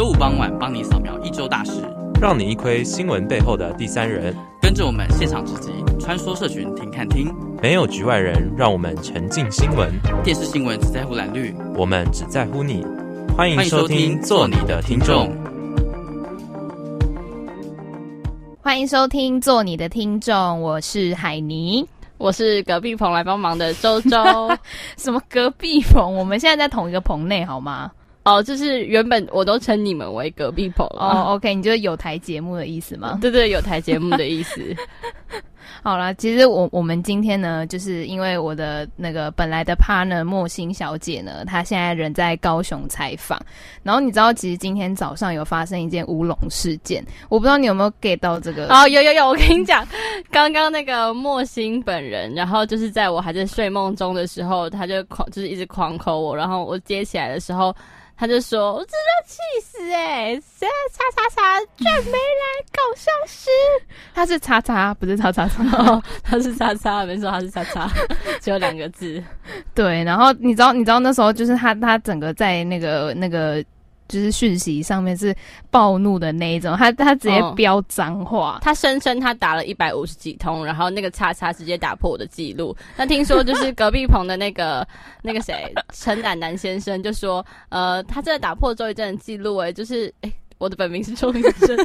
周五傍晚帮你扫描一周大事，让你一窥新闻背后的第三人。跟着我们现场直击，穿梭社群听看听，没有局外人，让我们沉浸新闻。电视新闻只在乎蓝绿，我们只在乎你。欢迎收听，做你的听众。欢迎收听，做你的听众。我是海尼，我是隔壁棚来帮忙的周周。什么隔壁棚？我们现在在同一个棚内，好吗？哦，就是原本我都称你们为隔壁棚哦。OK，你就是有台节目的意思吗？对对，有台节目的意思。好啦，其实我我们今天呢，就是因为我的那个本来的 partner 莫心小姐呢，她现在人在高雄采访。然后你知道，其实今天早上有发生一件乌龙事件，我不知道你有没有 get 到这个？哦，有有有，我跟你讲，刚刚那个莫心本人，然后就是在我还在睡梦中的时候，他就狂就是一直狂 call 我，然后我接起来的时候。他就说：“我真的气死哎、欸！现在叉叉叉居然没来搞消失。他是叉叉，不是叉叉叉，他是叉叉，没错，他是叉叉，只有两个字。对，然后你知道，你知道那时候就是他，他整个在那个那个。”就是讯息上面是暴怒的那一种，他他直接飙脏话，他声称他打了一百五十几通，然后那个叉叉直接打破我的记录。那听说就是隔壁棚的那个 那个谁陈胆胆先生就说，呃，他真的打破周一正的记录，哎，就是哎。欸我的本名是周一正，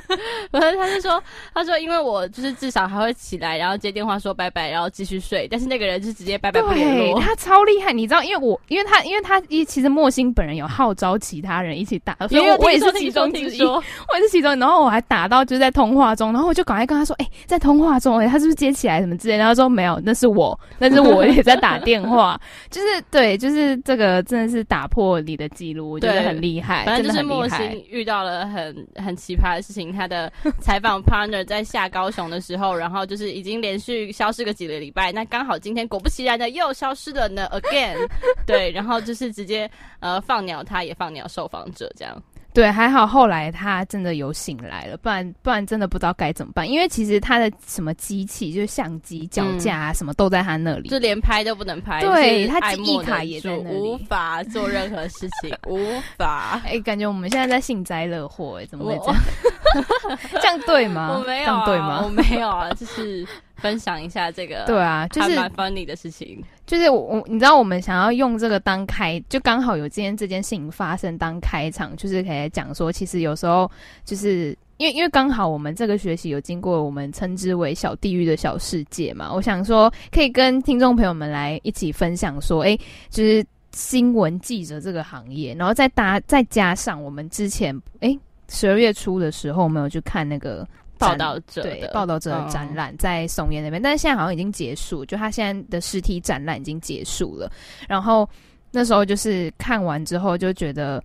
反正他就说，他说因为我就是至少还会起来，然后接电话说拜拜，然后继续睡。但是那个人就直接拜拜不联络。对，他超厉害，你知道，因为我因为他因为他一其实莫心本人有号召其他人一起打，所以我，我也是其中之一，我也是其中。然后我还打到就是在通话中，然后我就赶快跟他说，哎、欸，在通话中，哎、欸，他是不是接起来什么之类的？然后他说没有，那是我，但是我也在打电话，就是对，就是这个真的是打破你的记录，我觉得很厉害，反正就是莫心遇到了很。很很奇葩的事情，他的 采访 partner 在下高雄的时候，然后就是已经连续消失个几个礼拜，那刚好今天果不其然的又消失了呢，again，对，然后就是直接呃放鸟，他也放鸟受访者这样。对，还好后来他真的有醒来了，不然不然真的不知道该怎么办。因为其实他的什么机器，就是相机、脚架啊，什么都在他那里，就连拍都不能拍。对，他记忆卡也在那里，无法做任何事情，无法。哎、欸，感觉我们现在在幸灾乐祸，哎，怎么会这样？这样对吗？我没有、啊，对吗？我没有啊，就是。分享一下这个，对啊，就是蛮 funny 的事情。就是我，我你知道，我们想要用这个当开，就刚好有今天这件事情发生当开场，就是可以讲说，其实有时候就是因为因为刚好我们这个学习有经过我们称之为小地狱的小世界嘛，我想说可以跟听众朋友们来一起分享说，哎，就是新闻记者这个行业，然后再搭再加上我们之前哎十二月初的时候，我们有去看那个。报道者对报道者的展览在松烟那边，但是现在好像已经结束，就他现在的实体展览已经结束了。然后那时候就是看完之后就觉得，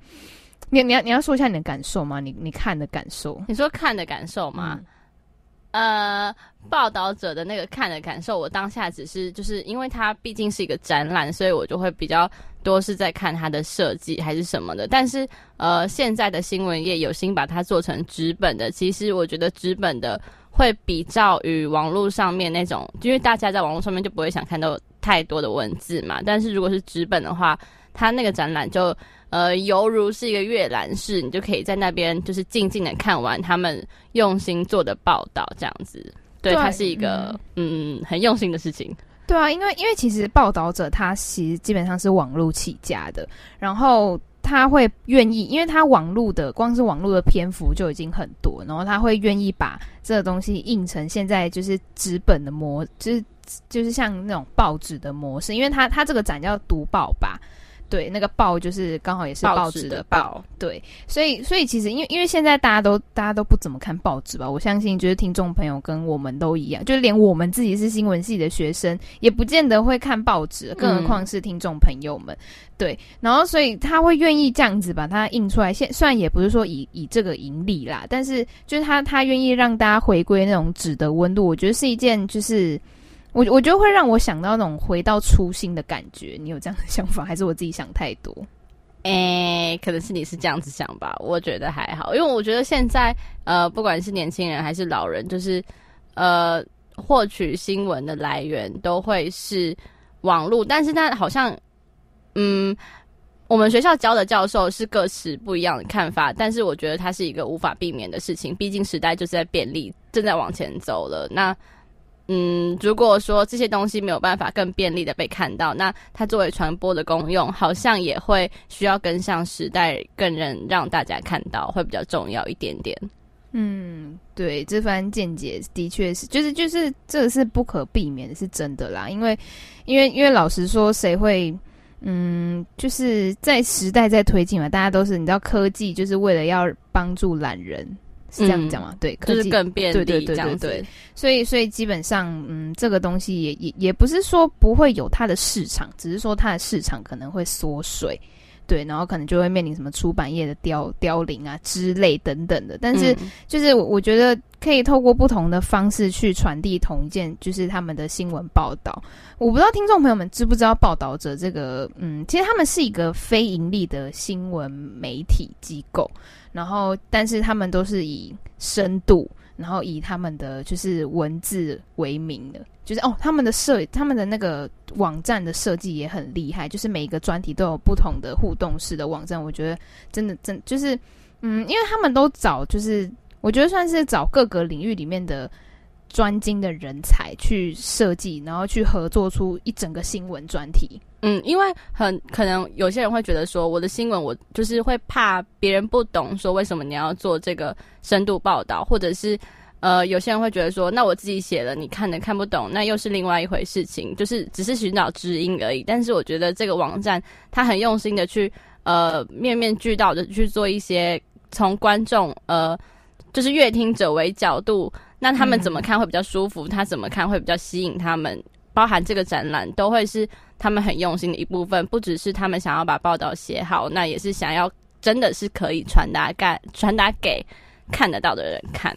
你你要你要说一下你的感受吗？你你看的感受？你说看的感受吗？嗯呃，报道者的那个看的感受，我当下只是就是因为它毕竟是一个展览，所以我就会比较多是在看它的设计还是什么的。但是呃，现在的新闻业有心把它做成纸本的，其实我觉得纸本的会比较于网络上面那种，因为大家在网络上面就不会想看到太多的文字嘛。但是如果是纸本的话，它那个展览就。呃，犹如是一个阅览室，你就可以在那边就是静静的看完他们用心做的报道，这样子。对，对它是一个嗯，嗯很用心的事情。对啊，因为因为其实报道者他其实基本上是网络起家的，然后他会愿意，因为他网络的光是网络的篇幅就已经很多，然后他会愿意把这个东西印成现在就是纸本的模，就是就是像那种报纸的模式，因为他他这个展叫读报吧。对，那个报就是刚好也是报纸的报，对，所以所以其实因为因为现在大家都大家都不怎么看报纸吧，我相信就是听众朋友跟我们都一样，就是连我们自己是新闻系的学生，也不见得会看报纸，更何况是听众朋友们，嗯、对，然后所以他会愿意这样子把它印出来，现虽然也不是说以以这个盈利啦，但是就是他他愿意让大家回归那种纸的温度，我觉得是一件就是。我我觉得会让我想到那种回到初心的感觉，你有这样的想法，还是我自己想太多？诶、可能是你是这样子想吧。我觉得还好，因为我觉得现在呃，不管是年轻人还是老人，就是呃，获取新闻的来源都会是网络，但是那好像嗯，我们学校教的教授是各持不一样的看法，但是我觉得它是一个无法避免的事情，毕竟时代就是在便利，正在往前走了。那，嗯，如果说这些东西没有办法更便利的被看到，那它作为传播的功用，好像也会需要跟上时代，更能让大家看到，会比较重要一点点。嗯，对，这番见解的确是，就是就是这是不可避免的，是真的啦。因为，因为，因为老实说，谁会？嗯，就是在时代在推进嘛，大家都是你知道，科技就是为了要帮助懒人，是这样讲吗？嗯、对，科技就是更便利，对对对对对，对。所以所以基本上，嗯，这个东西也也也不是说不会有它的市场，只是说它的市场可能会缩水。对，然后可能就会面临什么出版业的凋凋零啊之类等等的，但是就是我觉得可以透过不同的方式去传递同一件，就是他们的新闻报道。我不知道听众朋友们知不知道报道者这个，嗯，其实他们是一个非盈利的新闻媒体机构，然后但是他们都是以深度。然后以他们的就是文字为名的，就是哦，他们的设，他们的那个网站的设计也很厉害，就是每一个专题都有不同的互动式的网站。我觉得真的真就是，嗯，因为他们都找，就是我觉得算是找各个领域里面的专精的人才去设计，然后去合作出一整个新闻专题。嗯，因为很可能有些人会觉得说，我的新闻我就是会怕别人不懂，说为什么你要做这个深度报道，或者是呃，有些人会觉得说，那我自己写了，你看的看不懂，那又是另外一回事情，就是只是寻找知音而已。但是我觉得这个网站它很用心的去呃面面俱到的去做一些从观众呃就是阅听者为角度，那他们怎么看会比较舒服，他怎么看会比较吸引他们。包含这个展览都会是他们很用心的一部分，不只是他们想要把报道写好，那也是想要真的是可以传达给传达给看得到的人看。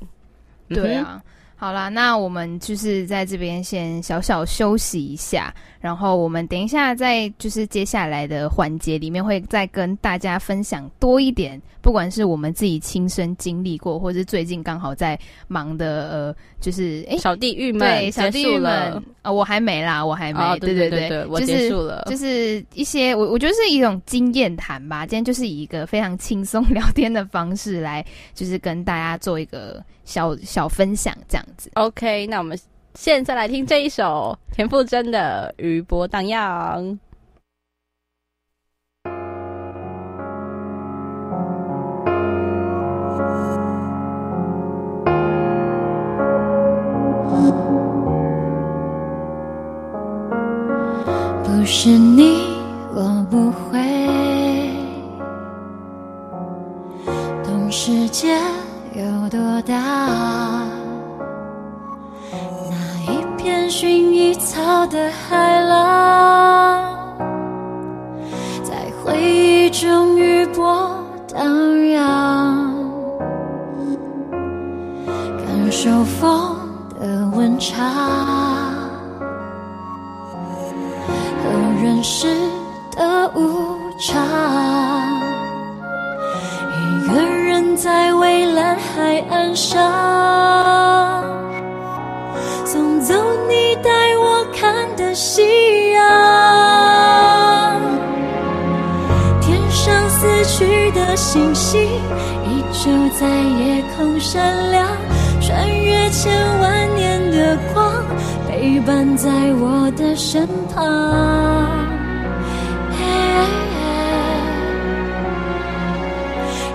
对啊，好啦，那我们就是在这边先小小休息一下。然后我们等一下，在就是接下来的环节里面，会再跟大家分享多一点，不管是我们自己亲身经历过，或是最近刚好在忙的呃，就是哎，小地狱们，对，小地狱们啊、呃，我还没啦，我还没，哦、对对对，对对对，我结束了，就是、就是一些我我觉得是一种经验谈吧。今天就是以一个非常轻松聊天的方式来，就是跟大家做一个小小分享，这样子。OK，那我们。现在来听这一首田馥甄的《余波荡漾》。不是你，我不会懂世界有多大。薰衣草的海浪，在回忆中余波荡漾，感受风的温差，和人世的无常。一个人在蔚蓝海岸上。走你带我看的夕阳，天上死去的星星依旧在夜空闪亮，穿越千万年的光，陪伴在我的身旁。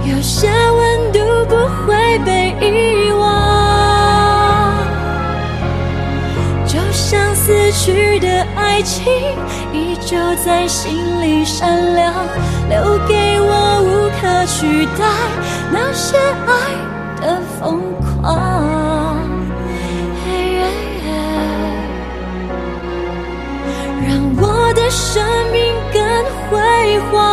有些温度不会被遗忘。去的爱情依旧在心里闪亮，留给我无可取代那些爱的疯狂，让我的生命更辉煌。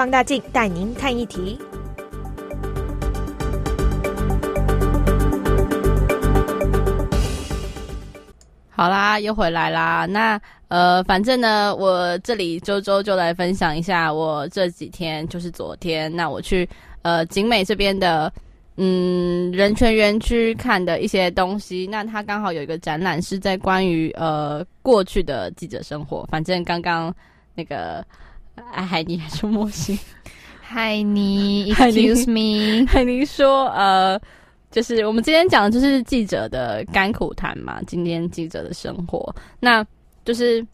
放大镜带您看一题。好啦，又回来啦。那呃，反正呢，我这里周周就来分享一下我这几天，就是昨天，那我去呃景美这边的嗯人权园区看的一些东西。那它刚好有一个展览是在关于呃过去的记者生活。反正刚刚那个海尼还是莫西，海尼 海尼，Excuse me，海尼说呃。就是我们今天讲的就是记者的甘苦谈嘛，今天记者的生活。那就是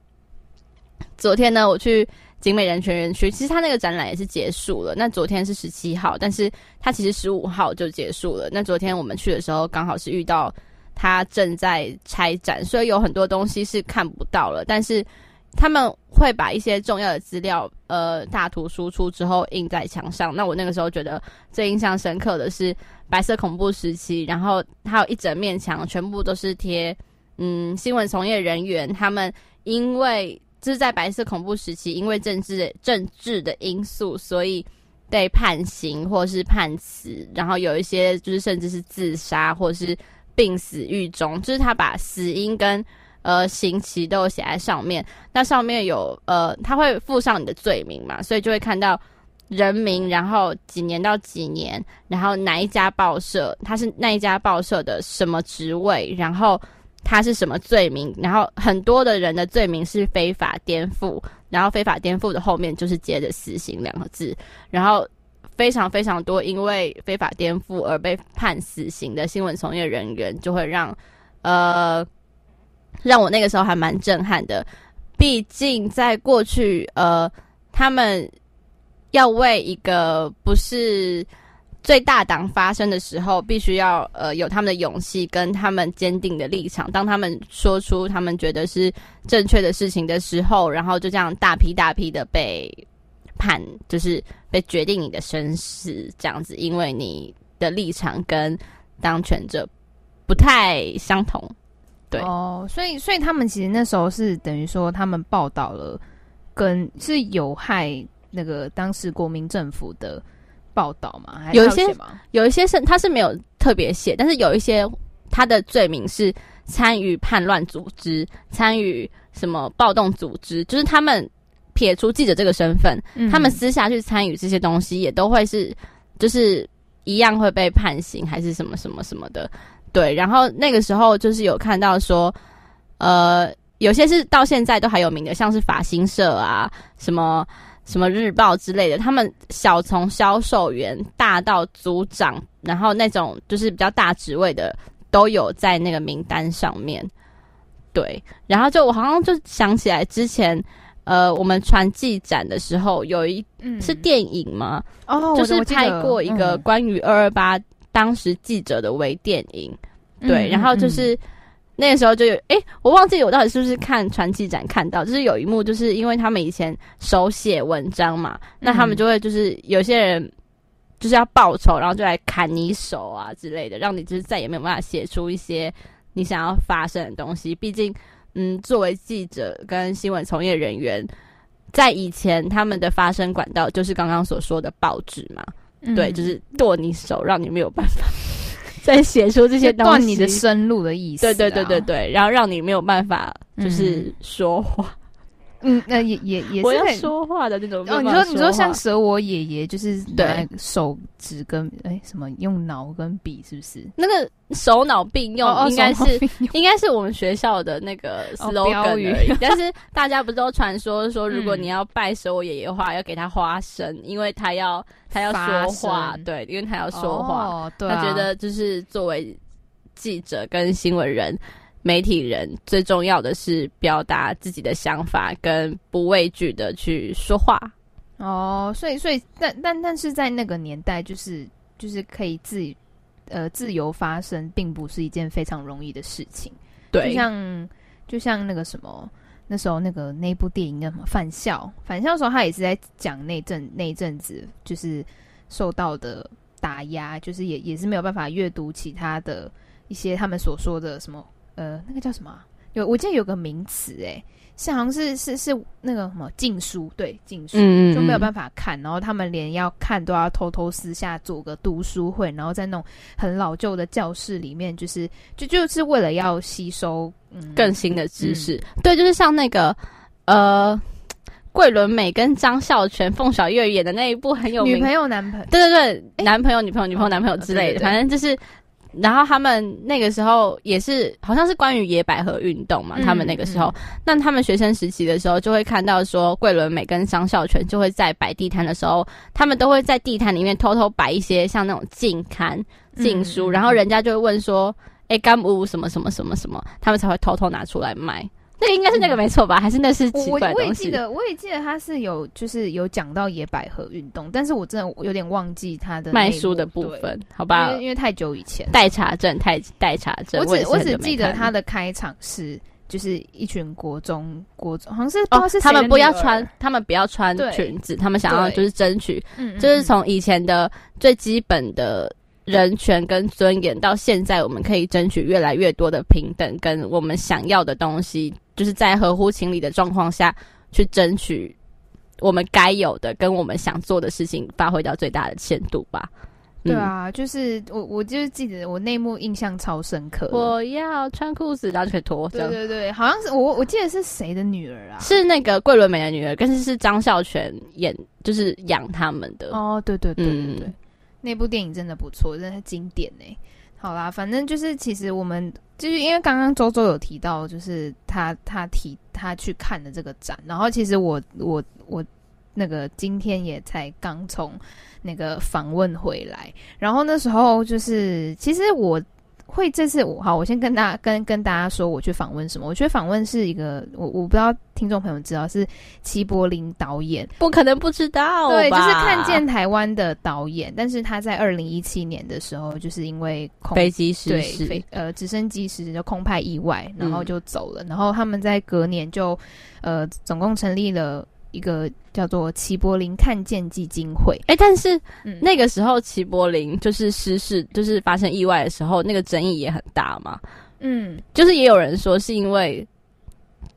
昨天呢，我去景美人权园区，其实他那个展览也是结束了。那昨天是十七号，但是他其实十五号就结束了。那昨天我们去的时候，刚好是遇到他正在拆展，所以有很多东西是看不到了。但是他们会把一些重要的资料，呃，大图输出之后印在墙上。那我那个时候觉得最印象深刻的是。白色恐怖时期，然后还有一整面墙，全部都是贴，嗯，新闻从业人员他们因为就是在白色恐怖时期，因为政治政治的因素，所以被判刑或是判死，然后有一些就是甚至是自杀或是病死狱中，就是他把死因跟呃刑期都有写在上面，那上面有呃他会附上你的罪名嘛，所以就会看到。人名，然后几年到几年，然后哪一家报社，他是那一家报社的什么职位，然后他是什么罪名，然后很多的人的罪名是非法颠覆，然后非法颠覆的后面就是接着死刑两个字，然后非常非常多因为非法颠覆而被判死刑的新闻从业人员，就会让呃让我那个时候还蛮震撼的，毕竟在过去呃他们。要为一个不是最大党发声的时候，必须要呃有他们的勇气跟他们坚定的立场。当他们说出他们觉得是正确的事情的时候，然后就这样大批大批的被判，就是被决定你的生死这样子，因为你的立场跟当权者不太相同。对哦，所以所以他们其实那时候是等于说他们报道了跟是有害那个当时国民政府的报道嘛？还有一些有一些是他是没有特别写，但是有一些他的罪名是参与叛乱组织，参与什么暴动组织，就是他们撇除记者这个身份，嗯、他们私下去参与这些东西，也都会是就是一样会被判刑，还是什么什么什么的。对，然后那个时候就是有看到说，呃，有些是到现在都还有名的，像是法新社啊，什么什么日报之类的，他们小从销售员大到组长，然后那种就是比较大职位的都有在那个名单上面。对，然后就我好像就想起来之前，呃，我们传记展的时候有一、嗯、是电影吗？哦，就是拍过一个关于二二八当时记者的微电影。对，然后就是、嗯、那个时候就有，哎，我忘记我到底是不是看传记展看到，就是有一幕，就是因为他们以前手写文章嘛，嗯、那他们就会就是有些人就是要报仇，然后就来砍你手啊之类的，让你就是再也没有办法写出一些你想要发生的东西。毕竟，嗯，作为记者跟新闻从业人员，在以前他们的发声管道就是刚刚所说的报纸嘛，嗯、对，就是剁你手，让你没有办法。再写出这些东西，断你的生路的意思、啊。对对对对对，然后让你没有办法就是说话。嗯，那、呃、也也也是我要说话的那种。哦，你说你说像蛇我爷爷，就是对手指跟哎什么用脑跟笔，是不是？那个手脑并用，应该是、哦、应该是我们学校的那个 slogan 而已。哦、但是大家不都传说说，如果你要拜蛇我爷爷的话，要给他花生，因为他要他要说话，对，因为他要说话。哦对啊、他觉得就是作为记者跟新闻人。媒体人最重要的是表达自己的想法，跟不畏惧的去说话。哦，所以，所以，但但但是在那个年代，就是就是可以自呃自由发声，并不是一件非常容易的事情。对，就像就像那个什么，那时候那个那部电影叫什么《返校》，返校的时候，他也是在讲那阵那阵子就是受到的打压，就是也也是没有办法阅读其他的一些他们所说的什么。呃，那个叫什么？有，我记得有个名词，哎，是好像是是是那个什么禁书，对，禁书，就没有办法看，然后他们连要看都要偷偷私下做个读书会，然后在那种很老旧的教室里面，就是就就是为了要吸收、嗯、更新的知识。嗯、对，就是像那个呃，桂纶镁跟张孝全、凤小岳演的那一部很有名，女朋友男朋友，对对对，诶男朋友女朋友女朋友男朋友之类的，反正就是。然后他们那个时候也是，好像是关于野百合运动嘛。嗯、他们那个时候，那、嗯、他们学生时期的时候，就会看到说，桂纶镁跟张孝全就会在摆地摊的时候，他们都会在地摊里面偷偷摆一些像那种禁刊、禁书，嗯、然后人家就会问说：“哎、嗯，干屋什么什么什么什么？”他们才会偷偷拿出来卖。那个应该是那个没错吧？嗯、还是那是奇怪？我我也记得，我也记得他是有就是有讲到野百合运动，但是我真的有点忘记他的卖书的部分，好吧？因为因为太久以前，待查证，太待查证。我只我只记得他的开场是就是一群国中国中，好像是不知道是、哦、他们不要穿，他们不要穿裙子，他们想要就是争取，对就是从以前的最基本的。人权跟尊严，到现在我们可以争取越来越多的平等，跟我们想要的东西，就是在合乎情理的状况下去争取我们该有的，跟我们想做的事情，发挥到最大的限度吧。对啊，就是我，我就是记得我内幕印象超深刻。我要穿裤子，然后就可以脱。对对对，好像是我，我记得是谁的女儿啊？是那个桂纶镁的女儿，但是是张孝全演，就是养他们的。哦，对对对对对。嗯那部电影真的不错，真的是经典呢。好啦，反正就是其实我们就是因为刚刚周周有提到，就是他他提他去看的这个展，然后其实我我我那个今天也才刚从那个访问回来，然后那时候就是其实我。会这次我好，我先跟大家跟跟大家说，我去访问什么？我觉得访问是一个，我我不知道听众朋友知道是齐柏林导演，不可能不知道，对，就是看见台湾的导演，但是他在二零一七年的时候，就是因为空飞机失事，对，呃，直升机失事就空派意外，然后就走了，嗯、然后他们在隔年就呃，总共成立了。一个叫做齐柏林看见基金会，哎、欸，但是、嗯、那个时候齐柏林就是失事，就是发生意外的时候，那个争议也很大嘛。嗯，就是也有人说是因为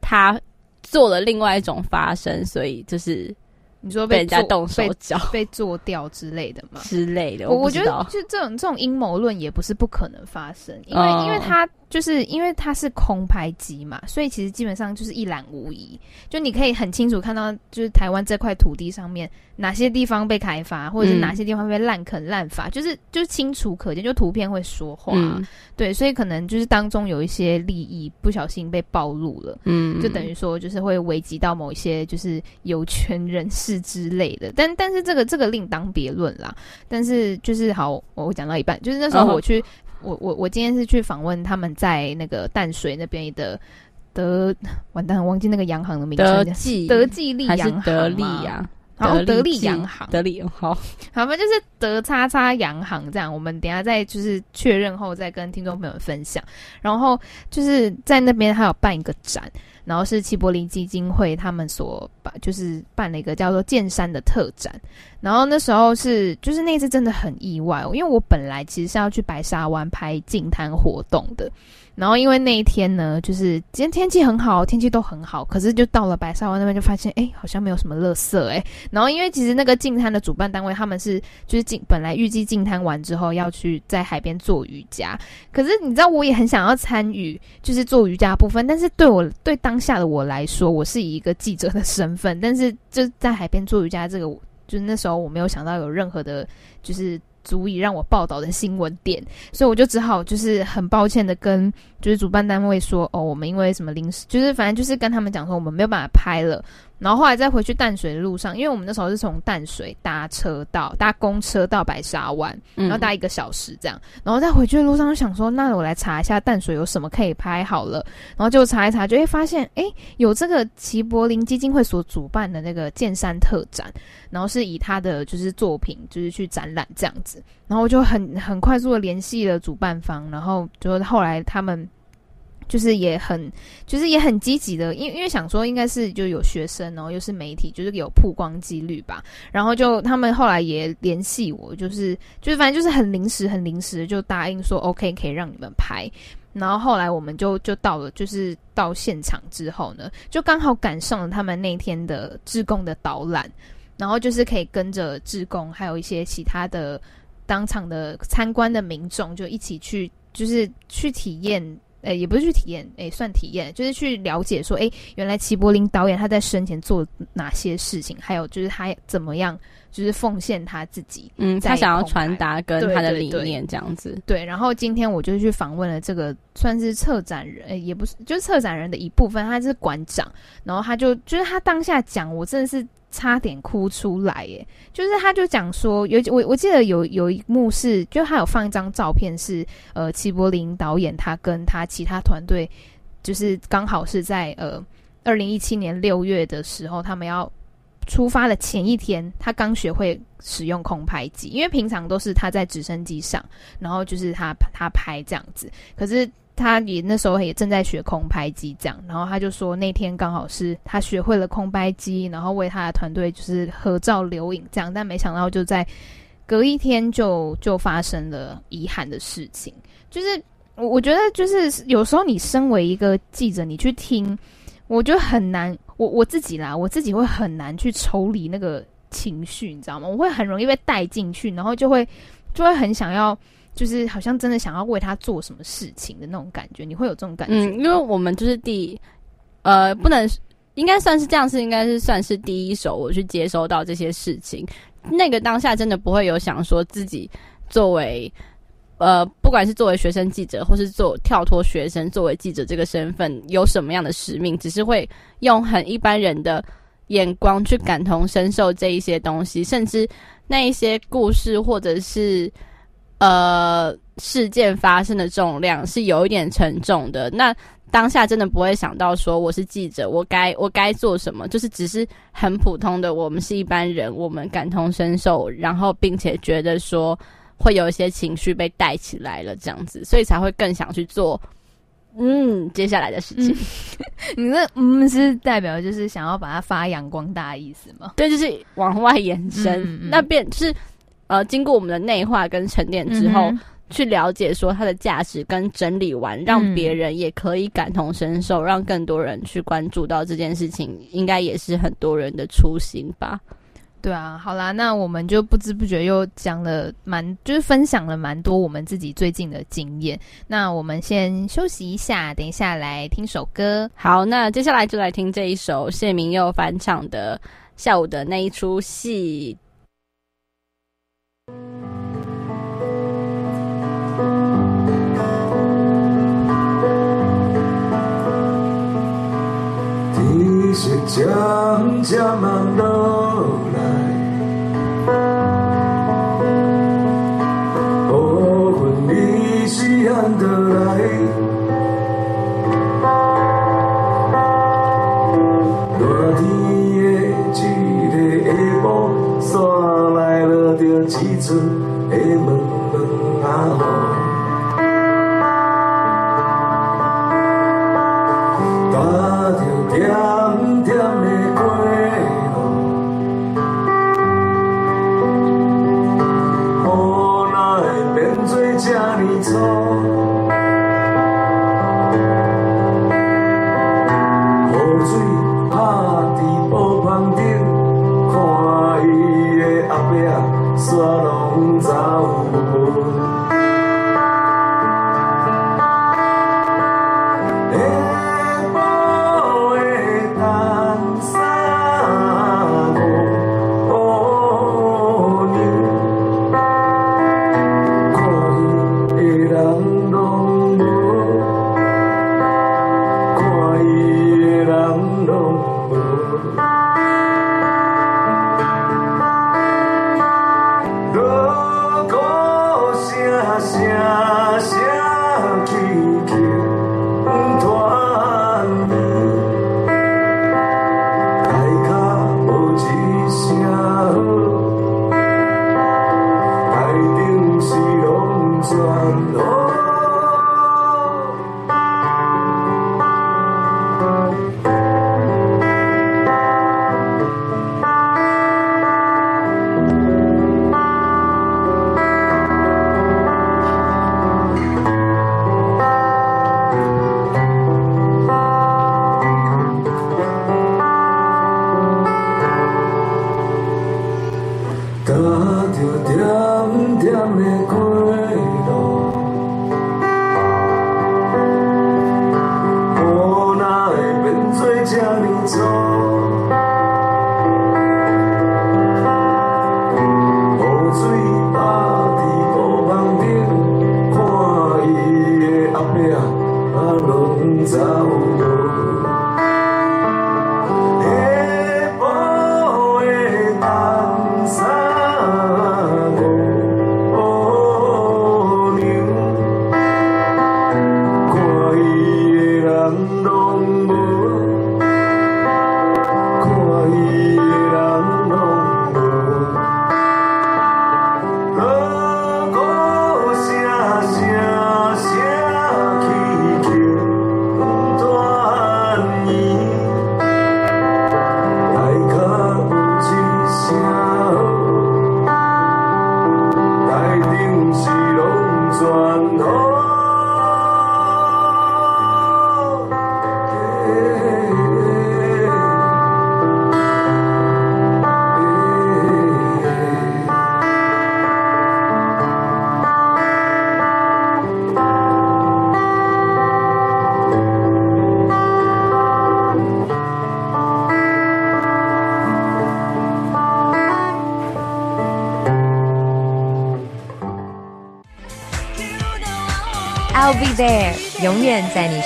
他做了另外一种发声，所以就是。你说被人家动手脚、被做掉之类的嘛？之类的，我我觉得就这种这种阴谋论也不是不可能发生，因为、哦、因为它就是因为它是空拍机嘛，所以其实基本上就是一览无遗。就你可以很清楚看到，就是台湾这块土地上面哪些地方被开发，或者是哪些地方被滥垦滥伐，就是就是清楚可见，就图片会说话。嗯、对，所以可能就是当中有一些利益不小心被暴露了，嗯，就等于说就是会危及到某一些就是有权人士。之类的，但但是这个这个另当别论啦。但是就是好，我讲到一半，就是那时候我去，哦、我我我今天是去访问他们在那个淡水那边的德，完蛋，忘记那个洋行的名字，德记德记利洋行德利呀，然后德利洋行，德利好，好吧，就是德叉叉洋行这样。我们等一下再就是确认后再跟听众朋友们分享。然后就是在那边还有办一个展。然后是齐柏林基金会他们所办，就是办了一个叫做“剑山”的特展。然后那时候是，就是那次真的很意外，因为我本来其实是要去白沙湾拍净滩活动的。然后因为那一天呢，就是今天天气很好，天气都很好，可是就到了白沙湾那边就发现，哎，好像没有什么垃圾哎。然后因为其实那个净滩的主办单位他们是就是净本来预计净滩完之后要去在海边做瑜伽，可是你知道我也很想要参与，就是做瑜伽部分，但是对我对当下的我来说，我是以一个记者的身份，但是就在海边做瑜伽这个，就是那时候我没有想到有任何的，就是。足以让我报道的新闻点，所以我就只好就是很抱歉的跟就是主办单位说，哦，我们因为什么临时，就是反正就是跟他们讲说我们没有办法拍了。然后后来再回去淡水的路上，因为我们那时候是从淡水搭车到搭公车到白沙湾，然后搭一个小时这样，嗯、然后在回去的路上就想说，那我来查一下淡水有什么可以拍好了，然后就查一查，就会发现哎，有这个齐柏林基金会所主办的那个见山特展，然后是以他的就是作品就是去展览这样子，然后我就很很快速的联系了主办方，然后就后来他们。就是也很，就是也很积极的，因为因为想说应该是就有学生，然后又是媒体，就是有曝光几率吧。然后就他们后来也联系我，就是就是反正就是很临时，很临时就答应说 OK 可以让你们拍。然后后来我们就就到了，就是到现场之后呢，就刚好赶上了他们那天的志工的导览，然后就是可以跟着志工，还有一些其他的当场的参观的民众，就一起去，就是去体验。诶，也不是去体验，诶，算体验，就是去了解说，诶，原来齐柏林导演他在生前做哪些事情，还有就是他怎么样，就是奉献他自己，嗯，他想要传达跟他的理念这样子。对，对，对，对，然后今天我就去访问了这个算是策展人，诶，也不是，就是策展人的一部分，他是馆长，然后他就就是他当下讲，我真的是。差点哭出来耶！就是他，就讲说有我我记得有有一幕是，就他有放一张照片是，呃，齐柏林导演他跟他其他团队，就是刚好是在呃二零一七年六月的时候，他们要出发的前一天，他刚学会使用空拍机，因为平常都是他在直升机上，然后就是他他拍这样子，可是。他也那时候也正在学空拍机，这样，然后他就说那天刚好是他学会了空拍机，然后为他的团队就是合照留影这样，但没想到就在隔一天就就发生了遗憾的事情。就是我我觉得就是有时候你身为一个记者，你去听，我觉得很难，我我自己啦，我自己会很难去抽离那个情绪，你知道吗？我会很容易被带进去，然后就会就会很想要。就是好像真的想要为他做什么事情的那种感觉，你会有这种感觉？嗯，因为我们就是第，呃，不能应该算是这样，是应该是算是第一手，我去接收到这些事情，那个当下真的不会有想说自己作为，呃，不管是作为学生记者，或是做跳脱学生作为记者这个身份，有什么样的使命，只是会用很一般人的眼光去感同身受这一些东西，甚至那一些故事或者是。呃，事件发生的重量是有一点沉重的。那当下真的不会想到说我是记者，我该我该做什么，就是只是很普通的，我们是一般人，我们感同身受，然后并且觉得说会有一些情绪被带起来了，这样子，所以才会更想去做嗯接下来的事情。嗯、你那嗯是代表就是想要把它发扬光大的意思吗？对，就是往外延伸，嗯嗯嗯那变就是。呃，经过我们的内化跟沉淀之后，嗯、去了解说它的价值跟整理完，让别人也可以感同身受，让更多人去关注到这件事情，应该也是很多人的初心吧。对啊，好啦，那我们就不知不觉又讲了蛮，就是分享了蛮多我们自己最近的经验。那我们先休息一下，等一下来听首歌。好，那接下来就来听这一首谢明佑翻唱的《下午的那一出戏》。天色渐渐暗落。永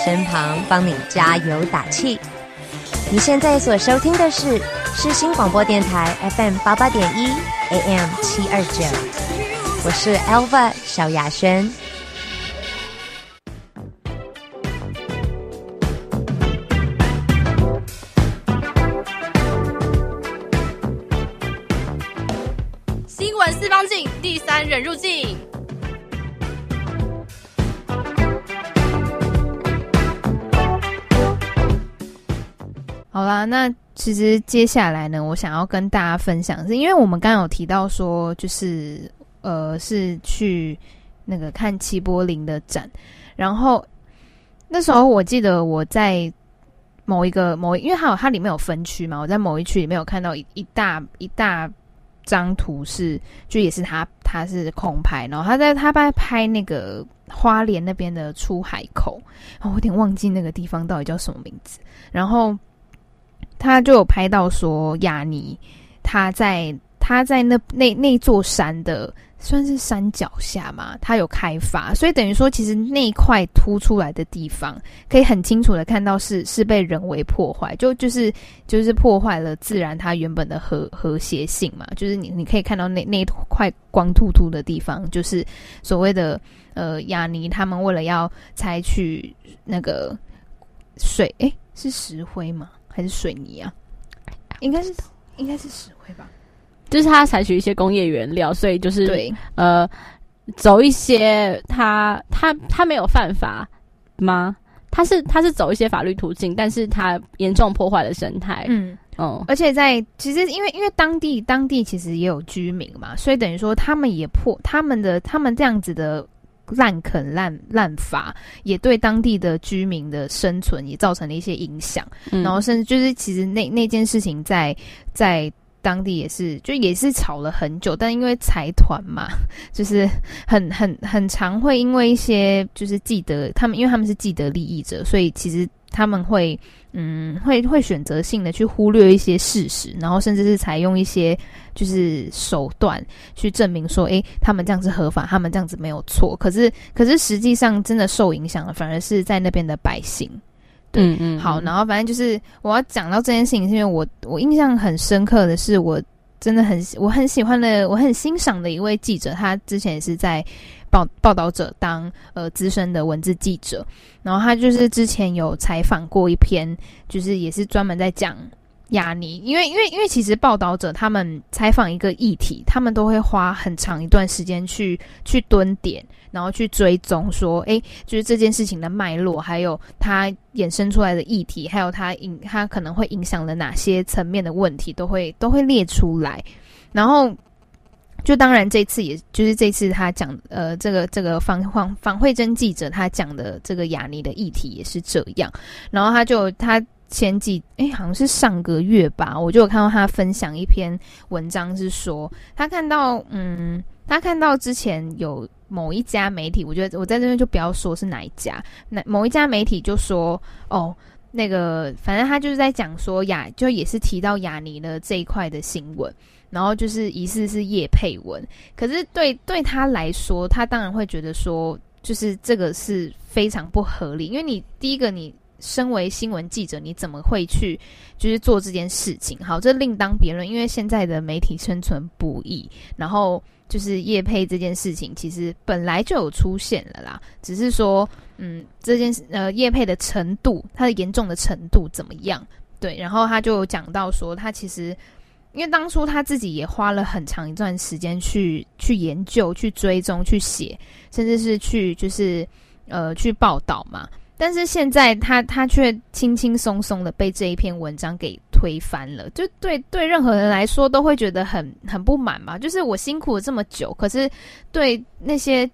身旁，帮你加油打气。你现在所收听的是世新广播电台 FM 八八点一 AM 七二九，我是 Alva 萧亚轩。新闻四方镜，第三人入境。好啦，那其实接下来呢，我想要跟大家分享是，因为我们刚刚有提到说，就是呃，是去那个看齐柏林的展，然后那时候我记得我在某一个某一，因为它有它里面有分区嘛，我在某一区里面有看到一一大一大张图是，就也是他他是空拍，然后他在他在拍那个花莲那边的出海口，我有点忘记那个地方到底叫什么名字，然后他就有拍到说亚尼他在他在那那那座山的。算是山脚下嘛，他有开发，所以等于说，其实那一块凸出来的地方，可以很清楚的看到是 是被人为破坏，就就是就是破坏了自然它原本的和和谐性嘛。就是你你可以看到那那块光秃秃的地方，就是所谓的呃亚尼他们为了要采取那个水，诶、是石灰吗？还是水泥啊？应该是应该是石灰吧。就是他采取一些工业原料，所以就是对呃，走一些他他他没有犯法吗？他是他是走一些法律途径，但是他严重破坏了生态。嗯哦，而且在其实因为因为当地当地其实也有居民嘛，所以等于说他们也破他们的他们这样子的滥垦滥滥伐，也对当地的居民的生存也造成了一些影响。嗯、然后甚至就是其实那那件事情在在。当地也是，就也是吵了很久，但因为财团嘛，就是很很很常会因为一些就是既得他们，因为他们是既得利益者，所以其实他们会嗯会会选择性的去忽略一些事实，然后甚至是采用一些就是手段去证明说，诶，他们这样子合法，他们这样子没有错。可是可是实际上真的受影响的，反而是在那边的百姓。对嗯嗯，好，然后反正就是我要讲到这件事情，是因为我我印象很深刻的是，我真的很我很喜欢的，我很欣赏的一位记者，他之前也是在报报道者当呃资深的文字记者，然后他就是之前有采访过一篇，就是也是专门在讲。雅尼，因为因为因为其实报道者他们采访一个议题，他们都会花很长一段时间去去蹲点，然后去追踪说，诶，就是这件事情的脉络，还有它衍生出来的议题，还有它影它可能会影响了哪些层面的问题，都会都会列出来。然后，就当然这次也就是这次他讲，呃，这个这个方方方慧珍记者他讲的这个雅尼的议题也是这样，然后他就他。前几哎，好像是上个月吧，我就有看到他分享一篇文章，是说他看到，嗯，他看到之前有某一家媒体，我觉得我在这边就不要说是哪一家，那某一家媒体就说，哦，那个反正他就是在讲说雅，就也是提到雅尼的这一块的新闻，然后就是疑似是叶配文，可是对对他来说，他当然会觉得说，就是这个是非常不合理，因为你第一个你。身为新闻记者，你怎么会去就是做这件事情？好，这另当别论。因为现在的媒体生存不易，然后就是业配这件事情，其实本来就有出现了啦。只是说，嗯，这件事呃业配的程度，它的严重的程度怎么样？对，然后他就讲到说，他其实因为当初他自己也花了很长一段时间去去研究、去追踪、去写，甚至是去就是呃去报道嘛。但是现在他他却轻轻松松的被这一篇文章给推翻了，就对对任何人来说都会觉得很很不满嘛。就是我辛苦了这么久，可是对那些，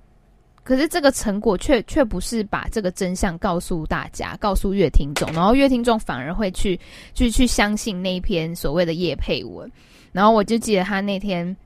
可是这个成果却却不是把这个真相告诉大家，告诉乐听众，然后乐听众反而会去去去相信那一篇所谓的叶配文。然后我就记得他那天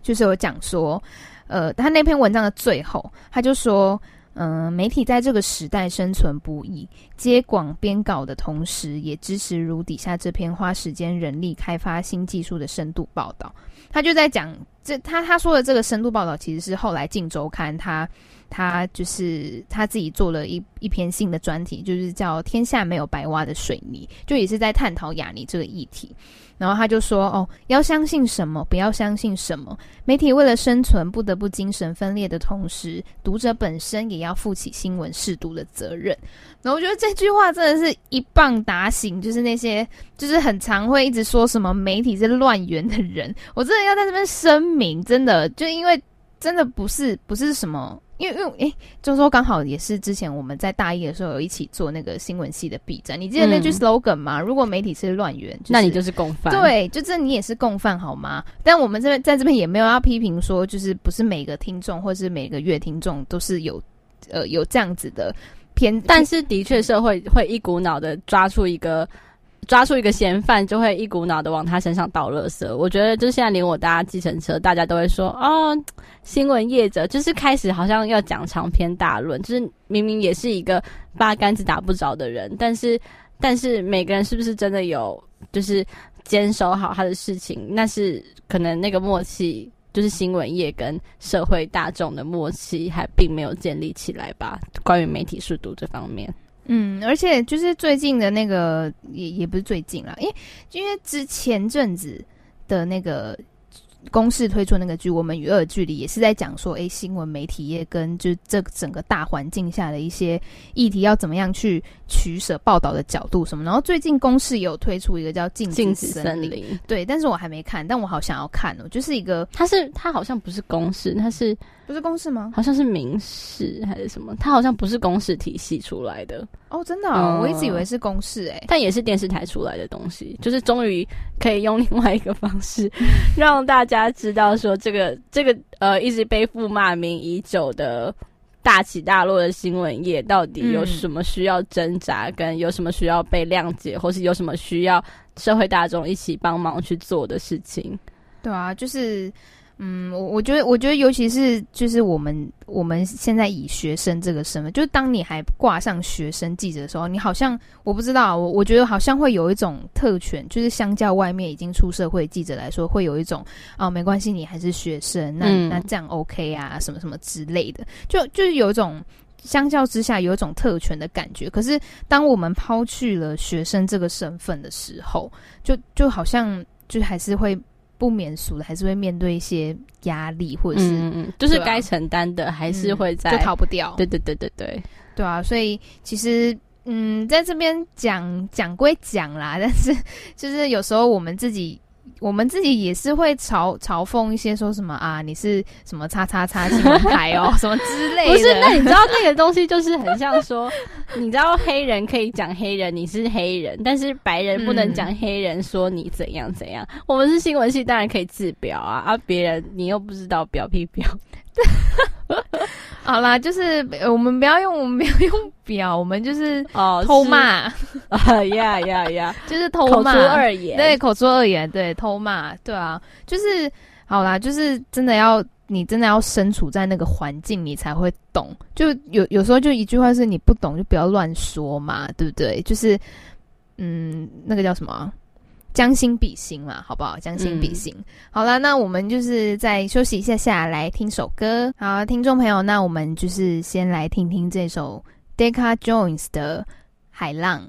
就是有讲说，呃，他那篇文章的最后他就说。嗯，媒体在这个时代生存不易，接广编稿的同时，也支持如底下这篇花时间人力开发新技术的深度报道。他就在讲这，他他说的这个深度报道，其实是后来《镜周刊》他他就是他自己做了一一篇新的专题，就是叫《天下没有白挖的水泥》，就也是在探讨亚尼这个议题。然后他就说：“哦，要相信什么，不要相信什么。媒体为了生存，不得不精神分裂的同时，读者本身也要负起新闻试读的责任。”然后我觉得这句话真的是一棒打醒，就是那些就是很常会一直说什么媒体是乱源的人，我真的要在这边声明，真的就因为真的不是不是什么。因为因为诶，就说刚好也是之前我们在大一的时候有一起做那个新闻系的笔战，你记得那句 slogan 吗？嗯、如果媒体是乱源，就是，那你就是共犯。对，就这你也是共犯好吗？但我们这边在这边也没有要批评说，就是不是每个听众或是每个月听众都是有呃有这样子的偏，但是的确社会会一股脑的抓出一个。抓出一个嫌犯，就会一股脑的往他身上倒垃圾。我觉得，就现在连我搭计程车，大家都会说：“哦，新闻业者就是开始好像要讲长篇大论，就是明明也是一个八竿子打不着的人，但是，但是每个人是不是真的有就是坚守好他的事情？那是可能那个默契，就是新闻业跟社会大众的默契还并没有建立起来吧？关于媒体速度这方面。”嗯，而且就是最近的那个，也也不是最近了，因为因为之前阵子的那个。公式推出那个剧《我们与恶的距离》，也是在讲说，哎，新闻媒体业跟就这整个大环境下的一些议题，要怎么样去取舍报道的角度什么。然后最近公式也有推出一个叫《禁止森林》，森林对，但是我还没看，但我好想要看哦。就是一个，它是它好像不是公式，它是不是公式吗？好像是民视还是什么？它好像不是公式体系出来的哦，真的、哦，嗯、我一直以为是公式哎，但也是电视台出来的东西，就是终于可以用另外一个方式 让大家。大家知道说这个这个呃一直背负骂名已久的大起大落的新闻业，到底有什么需要挣扎，跟有什么需要被谅解，或是有什么需要社会大众一起帮忙去做的事情？对啊，就是。嗯，我我觉得，我觉得，尤其是就是我们我们现在以学生这个身份，就是当你还挂上学生记者的时候，你好像我不知道，我我觉得好像会有一种特权，就是相较外面已经出社会记者来说，会有一种啊，没关系，你还是学生，那、嗯、那这样 OK 啊，什么什么之类的，就就是有一种相较之下有一种特权的感觉。可是当我们抛去了学生这个身份的时候，就就好像就还是会。不免俗的，还是会面对一些压力，或者是，就是该承担的，还是会在、嗯、就逃不掉。对对对对对，对啊，所以其实，嗯，在这边讲讲归讲啦，但是就是有时候我们自己。我们自己也是会嘲嘲讽一些说什么啊，你是什么叉叉叉新闻台哦，什么之类的。不是，那你知道那个东西就是很像说，你知道黑人可以讲黑人，你是黑人，但是白人不能讲黑人，说你怎样怎样。嗯、我们是新闻系，当然可以治表啊，啊，别人你又不知道表皮表。好啦，就是我们不要用，我们不要用表，我们就是哦偷骂 啊呀呀呀，就是偷骂，口出恶言，对，口出恶言，对，偷骂，对啊，就是好啦，就是真的要你真的要身处在那个环境，你才会懂。就有有时候就一句话是你不懂就不要乱说嘛，对不对？就是嗯，那个叫什么？将心比心嘛，好不好？将心比心。嗯、好了，那我们就是再休息一下下来听首歌。好，听众朋友，那我们就是先来听听这首 Deca Jones 的《海浪》。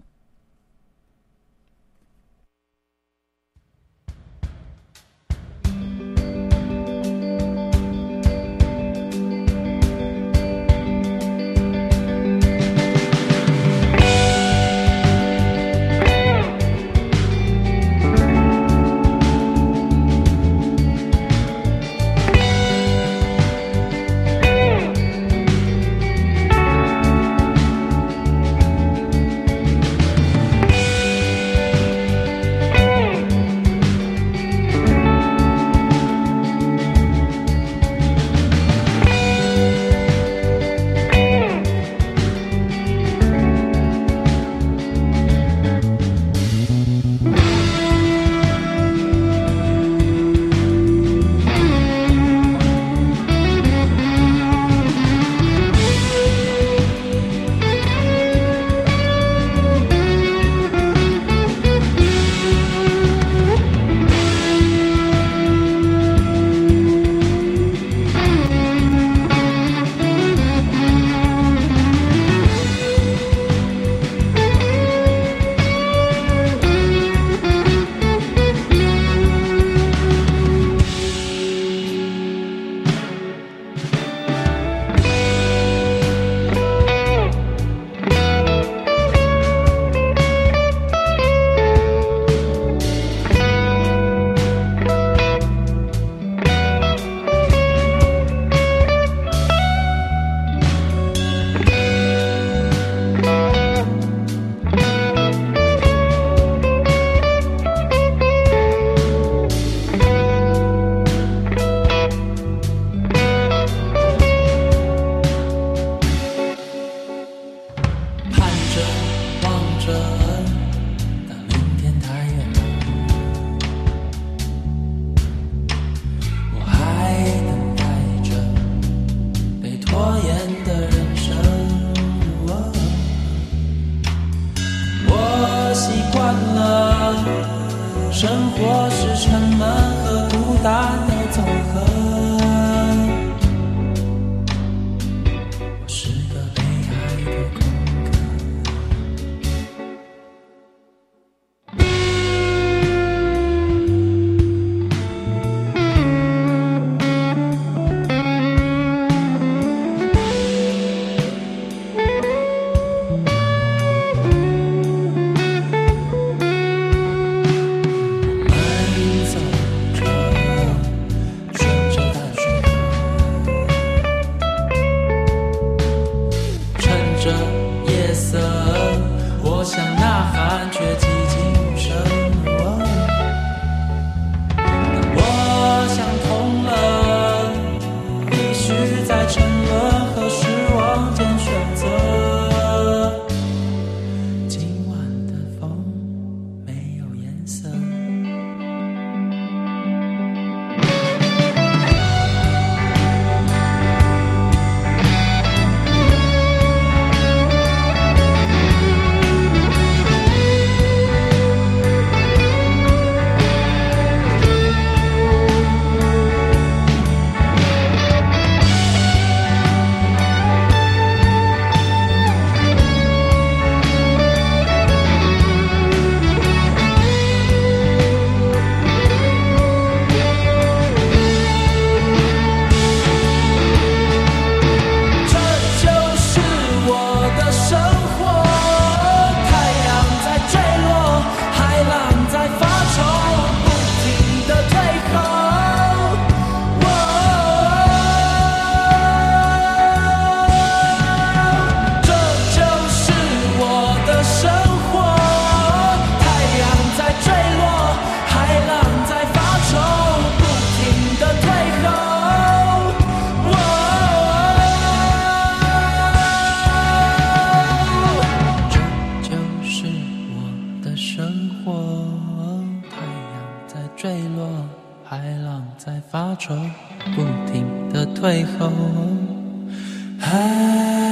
high.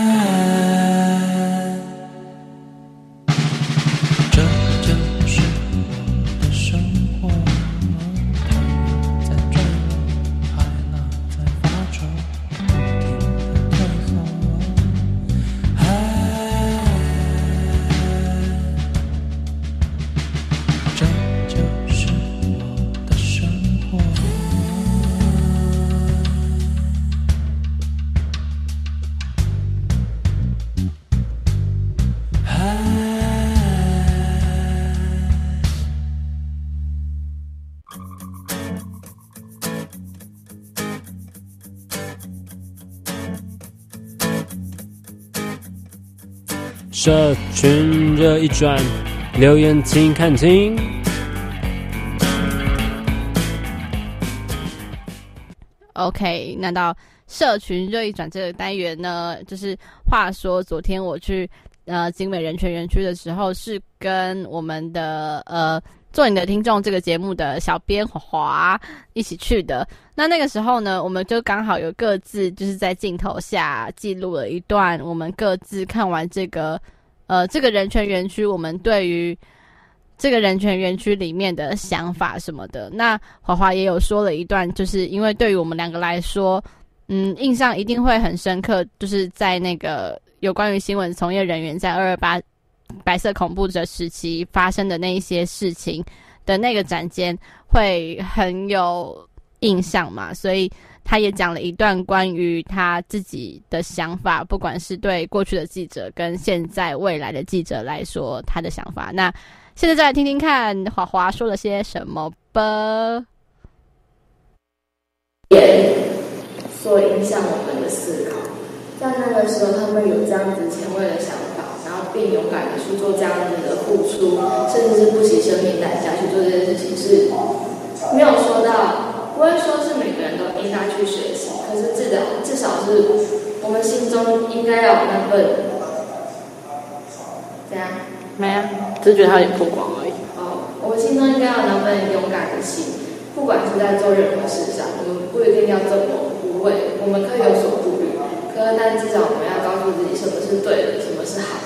社群热一转，留言请看清。OK，那到社群热一转这个单元呢，就是话说，昨天我去呃精美人权园区的时候，是跟我们的呃做你的听众这个节目的小编华华一起去的。那那个时候呢，我们就刚好有各自就是在镜头下记录了一段我们各自看完这个。呃，这个人权园区，我们对于这个人权园区里面的想法什么的，那华华也有说了一段，就是因为对于我们两个来说，嗯，印象一定会很深刻，就是在那个有关于新闻从业人员在二二八白色恐怖的时期发生的那一些事情的那个展间，会很有印象嘛，所以。他也讲了一段关于他自己的想法，不管是对过去的记者跟现在未来的记者来说，他的想法。那现在再来听听看华华说了些什么吧。也所影响我们的思考，在那个时候，他们有这样子前卫的想法，并勇敢的去做这样子的付出，甚至是不惜生命代价去做这件事情，是没有说到。不会说是每个人都应该去学习，可是至少至少是我们心中应该要有那份，怎样？没啊，只是觉得他有点曝光而已。哦，我们心中应该要有那份勇敢的心，不管是在做任何事上，我们不一定要这么无畏，我们可以有所顾虑，可是但至少我们要告诉自己什么是对的，什么是好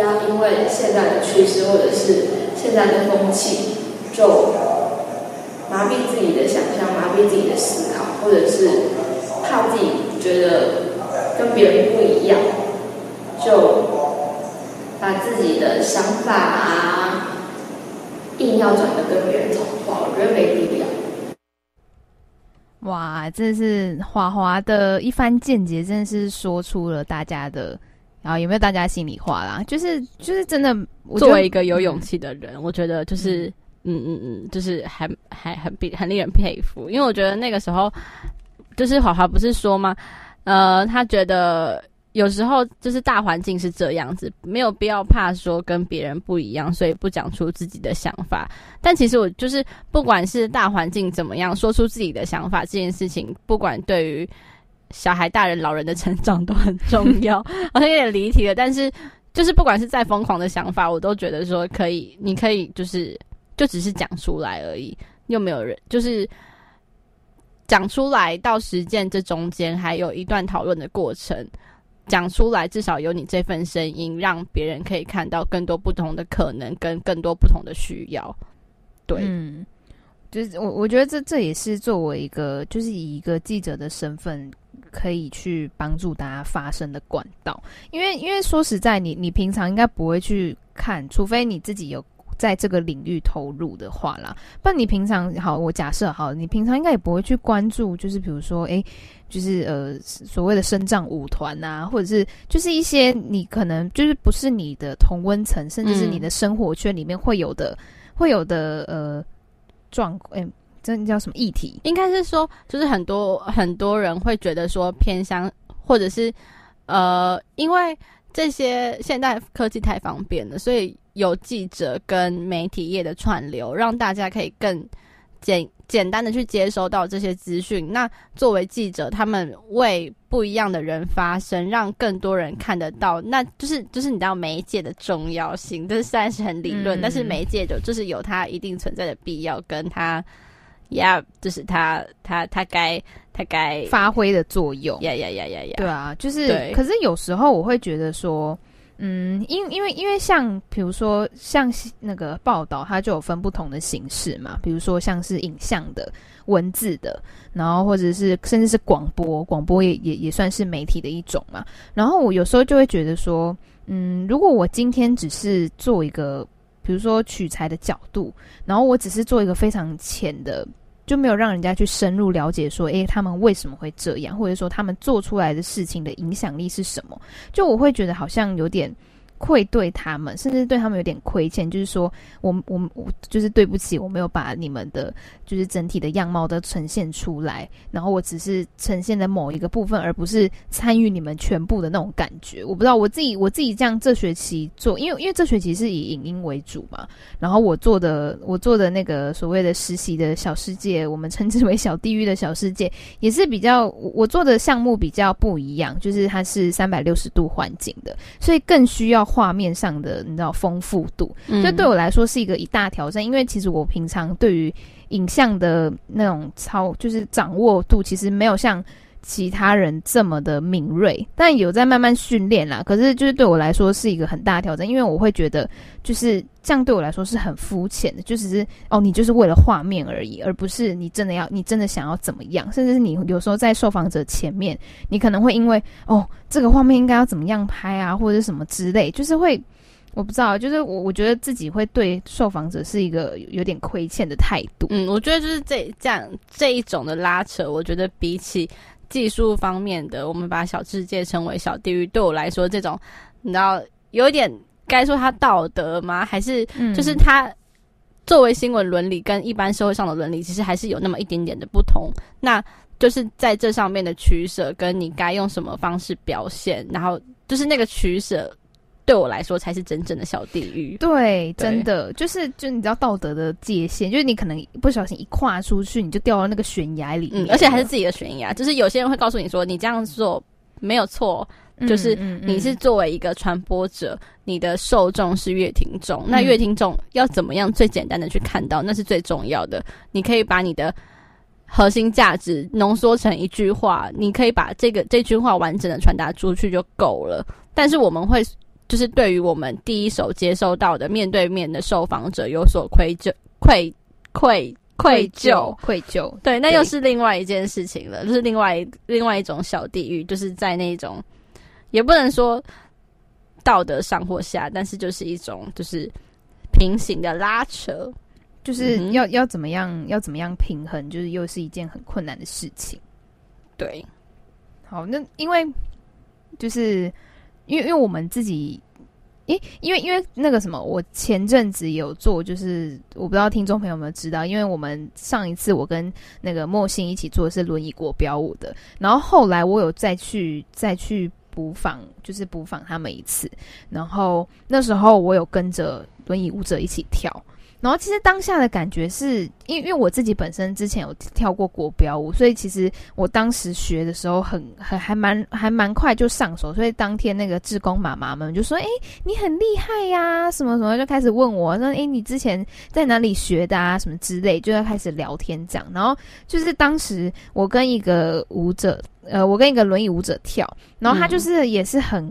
不要因为现在的趋势或者是现在的风气。就麻痹自己的想象，麻痹自己的思考，或者是怕自己觉得跟别人不一样，就把自己的想法啊，硬要转的跟别人同化，我觉得没必要。哇，这是华华的一番见解，真的是说出了大家的，然后有没有大家心里话啦？就是就是真的，作为一个有勇气的人，嗯、我觉得就是嗯嗯嗯，就是还还很比很令人佩服，因为我觉得那个时候，就是华华不是说吗？呃，他觉得。有时候就是大环境是这样子，没有必要怕说跟别人不一样，所以不讲出自己的想法。但其实我就是，不管是大环境怎么样，说出自己的想法这件事情，不管对于小孩、大人、老人的成长都很重要。好像有点离题了，但是就是不管是再疯狂的想法，我都觉得说可以，你可以就是就只是讲出来而已，又没有人就是讲出来到实践这中间还有一段讨论的过程。讲出来，至少有你这份声音，让别人可以看到更多不同的可能，跟更多不同的需要。对，嗯，就是我我觉得这这也是作为一个，就是以一个记者的身份，可以去帮助大家发声的管道。因为因为说实在，你你平常应该不会去看，除非你自己有。在这个领域投入的话啦，不然你平常好，我假设好，你平常应该也不会去关注，就是比如说，诶，就是呃所谓的身障舞团啊，或者是就是一些你可能就是不是你的同温层，甚至是你的生活圈里面会有的、嗯、会有的呃状况，诶，这叫什么议题？应该是说，就是很多很多人会觉得说偏向，或者是呃，因为这些现代科技太方便了，所以。有记者跟媒体业的串流，让大家可以更简简单的去接收到这些资讯。那作为记者，他们为不一样的人发声，让更多人看得到，那就是就是你知道媒介的重要性。这虽然是很理论，嗯、但是媒介就就是有它一定存在的必要，跟它呀，就是它它它该它该发挥的作用。呀呀呀呀呀！对啊，就是。可是有时候我会觉得说。嗯，因因为因为像比如说像那个报道，它就有分不同的形式嘛，比如说像是影像的、文字的，然后或者是甚至是广播，广播也也也算是媒体的一种嘛。然后我有时候就会觉得说，嗯，如果我今天只是做一个，比如说取材的角度，然后我只是做一个非常浅的。就没有让人家去深入了解说，诶，他们为什么会这样，或者说他们做出来的事情的影响力是什么？就我会觉得好像有点。愧对他们，甚至对他们有点亏欠，就是说，我我我就是对不起，我没有把你们的，就是整体的样貌都呈现出来，然后我只是呈现了某一个部分，而不是参与你们全部的那种感觉。我不知道我自己我自己这样这学期做，因为因为这学期是以影音为主嘛，然后我做的我做的那个所谓的实习的小世界，我们称之为小地狱的小世界，也是比较我做的项目比较不一样，就是它是三百六十度环境的，所以更需要。画面上的你知道丰富度，这对我来说是一个一大挑战，嗯、因为其实我平常对于影像的那种操，就是掌握度，其实没有像其他人这么的敏锐，但有在慢慢训练啦。可是就是对我来说是一个很大的挑战，因为我会觉得就是这样对我来说是很肤浅的，就只是哦，你就是为了画面而已，而不是你真的要，你真的想要怎么样，甚至是你有时候在受访者前面，你可能会因为哦，这个画面应该要怎么样拍啊，或者什么之类，就是会我不知道，就是我我觉得自己会对受访者是一个有点亏欠的态度。嗯，我觉得就是这这样这一种的拉扯，我觉得比起。技术方面的，我们把小世界称为小地狱。对我来说，这种你知道，有一点该说它道德吗？还是就是它作为新闻伦理跟一般社会上的伦理，其实还是有那么一点点的不同。那就是在这上面的取舍，跟你该用什么方式表现，然后就是那个取舍。对我来说才是真正的小地狱。对，真的就是就你知道道德的界限，就是你可能不小心一跨出去，你就掉到那个悬崖里面，嗯，而且还是自己的悬崖。就是有些人会告诉你说，你这样做没有错，就是你是作为一个传播者，你的受众是乐听众，那乐听众要怎么样最简单的去看到，那是最重要的。你可以把你的核心价值浓缩成一句话，你可以把这个这句话完整的传达出去就够了。但是我们会。就是对于我们第一手接收到的面对面的受访者有所愧疚、愧愧愧疚愧疚。对，那又是另外一件事情了，就是另外另外一种小地狱，就是在那种也不能说道德上或下，但是就是一种就是平行的拉扯，就是要、嗯、要怎么样要怎么样平衡，就是又是一件很困难的事情。对，好，那因为就是因为因为我们自己。诶，因为因为那个什么，我前阵子有做，就是我不知道听众朋友有没有知道，因为我们上一次我跟那个莫欣一起做是轮椅国标舞的，然后后来我有再去再去补访，就是补访他们一次，然后那时候我有跟着轮椅舞者一起跳。然后其实当下的感觉是，因为因为我自己本身之前有跳过国标舞，所以其实我当时学的时候很很还蛮还蛮快就上手，所以当天那个志工妈妈们就说：“哎，你很厉害呀，什么什么，就开始问我说：哎，你之前在哪里学的啊？什么之类，就要开始聊天这样。然后就是当时我跟一个舞者，呃，我跟一个轮椅舞者跳，然后他就是也是很、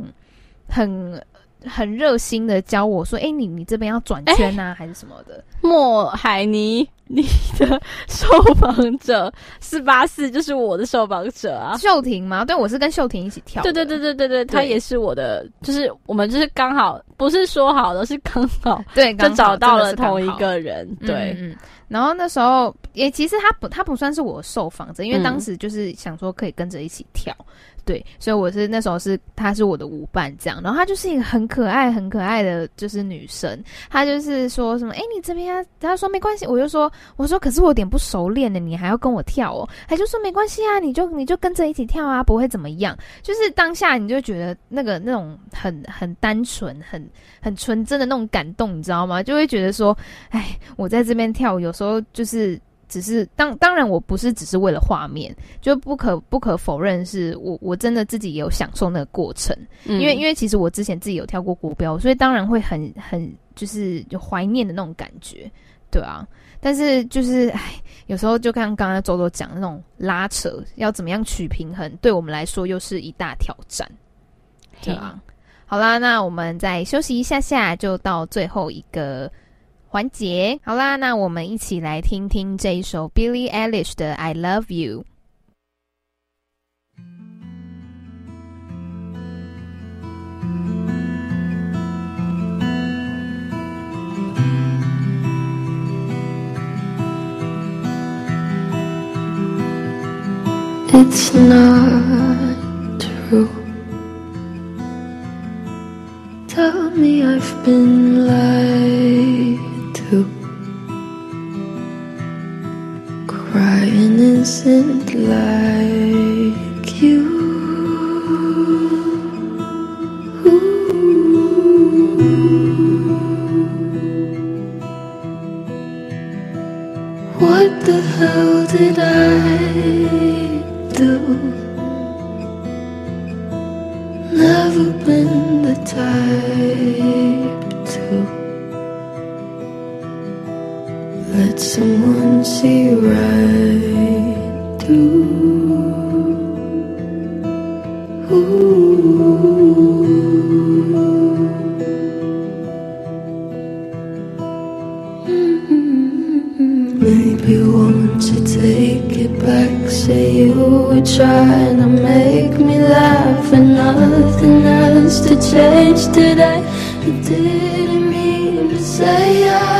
很。”很热心的教我说：“哎、欸，你你这边要转圈啊，还是什么的？”莫海尼，你的受访者四八四就是我的受访者啊，秀婷吗？对，我是跟秀婷一起跳。对对对对对对，他也是我的，就是我们就是刚好不是说好的，是刚好 对，就找到了同一个人。对，嗯，然后那时候也其实他不他不算是我受访者，因为当时就是想说可以跟着一起跳。嗯对，所以我是那时候是她是我的舞伴这样，然后她就是一个很可爱很可爱的就是女生，她就是说什么哎你这边啊，她说没关系，我就说我说可是我有点不熟练的，你还要跟我跳哦，她就说没关系啊，你就你就跟着一起跳啊，不会怎么样，就是当下你就觉得那个那种很很单纯很很纯真的那种感动，你知道吗？就会觉得说哎我在这边跳，有时候就是。只是当当然，我不是只是为了画面，就不可不可否认，是我我真的自己也有享受那个过程，嗯、因为因为其实我之前自己有跳过国标，所以当然会很很就是有怀念的那种感觉，对啊。但是就是唉，有时候就看刚刚周周讲的那种拉扯，要怎么样取平衡，对我们来说又是一大挑战，对啊。好啦，那我们再休息一下下，就到最后一个。环节好啦，那我们一起来听听这一首 Billie Eilish 的《I Love You》。It's not true. Tell me I've been lied. Cry innocent like you. What the hell did I do? Never been the type to let someone see right through. Ooh. Maybe won't you take it back? Say you were trying to make me laugh, and nothing else to change today. You didn't mean to say I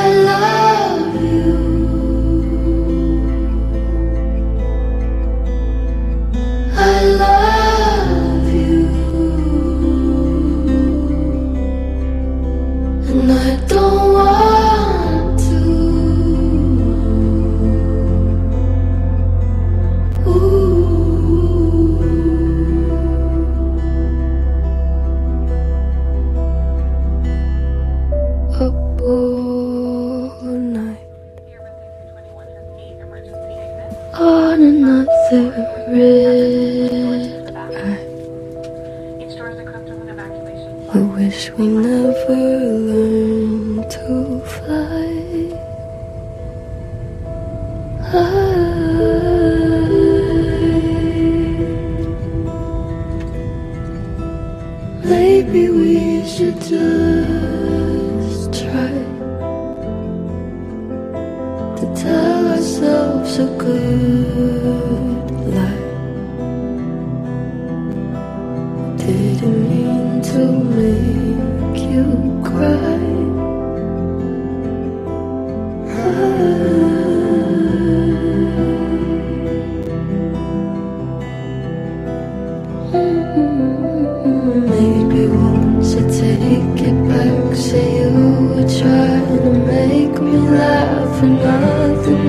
take it back, say you were trying to make me laugh, and nothing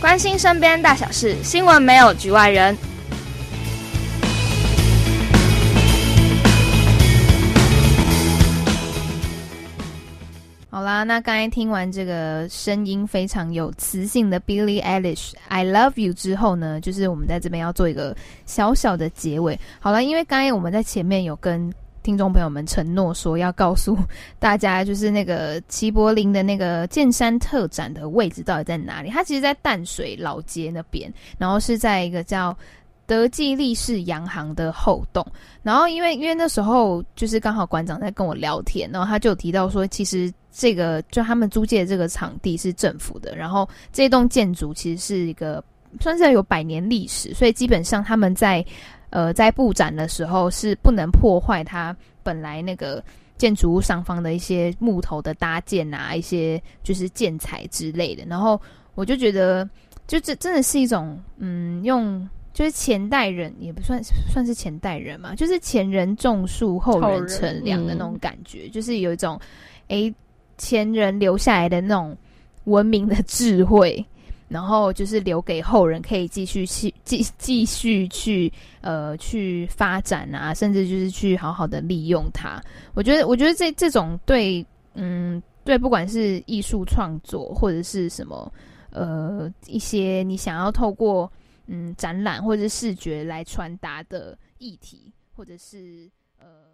关心身边大小事，新闻没有局外人。那刚才听完这个声音非常有磁性的 Billie Eilish I Love You 之后呢，就是我们在这边要做一个小小的结尾。好了，因为刚才我们在前面有跟听众朋友们承诺说要告诉大家，就是那个齐柏林的那个剑山特展的位置到底在哪里？它其实，在淡水老街那边，然后是在一个叫德记利士洋行的后栋。然后因为因为那时候就是刚好馆长在跟我聊天，然后他就提到说，其实这个就他们租借的这个场地是政府的，然后这栋建筑其实是一个算是有百年历史，所以基本上他们在。呃，在布展的时候是不能破坏它本来那个建筑物上方的一些木头的搭建啊，一些就是建材之类的。然后我就觉得，就这真的是一种，嗯，用就是前代人也不算算是前代人嘛，就是前人种树，后人乘凉的那种感觉，嗯、就是有一种，诶，前人留下来的那种文明的智慧。然后就是留给后人可以继续去继继续去呃去发展啊，甚至就是去好好的利用它。我觉得，我觉得这这种对嗯对，不管是艺术创作或者是什么呃一些你想要透过嗯展览或者是视觉来传达的议题，或者是。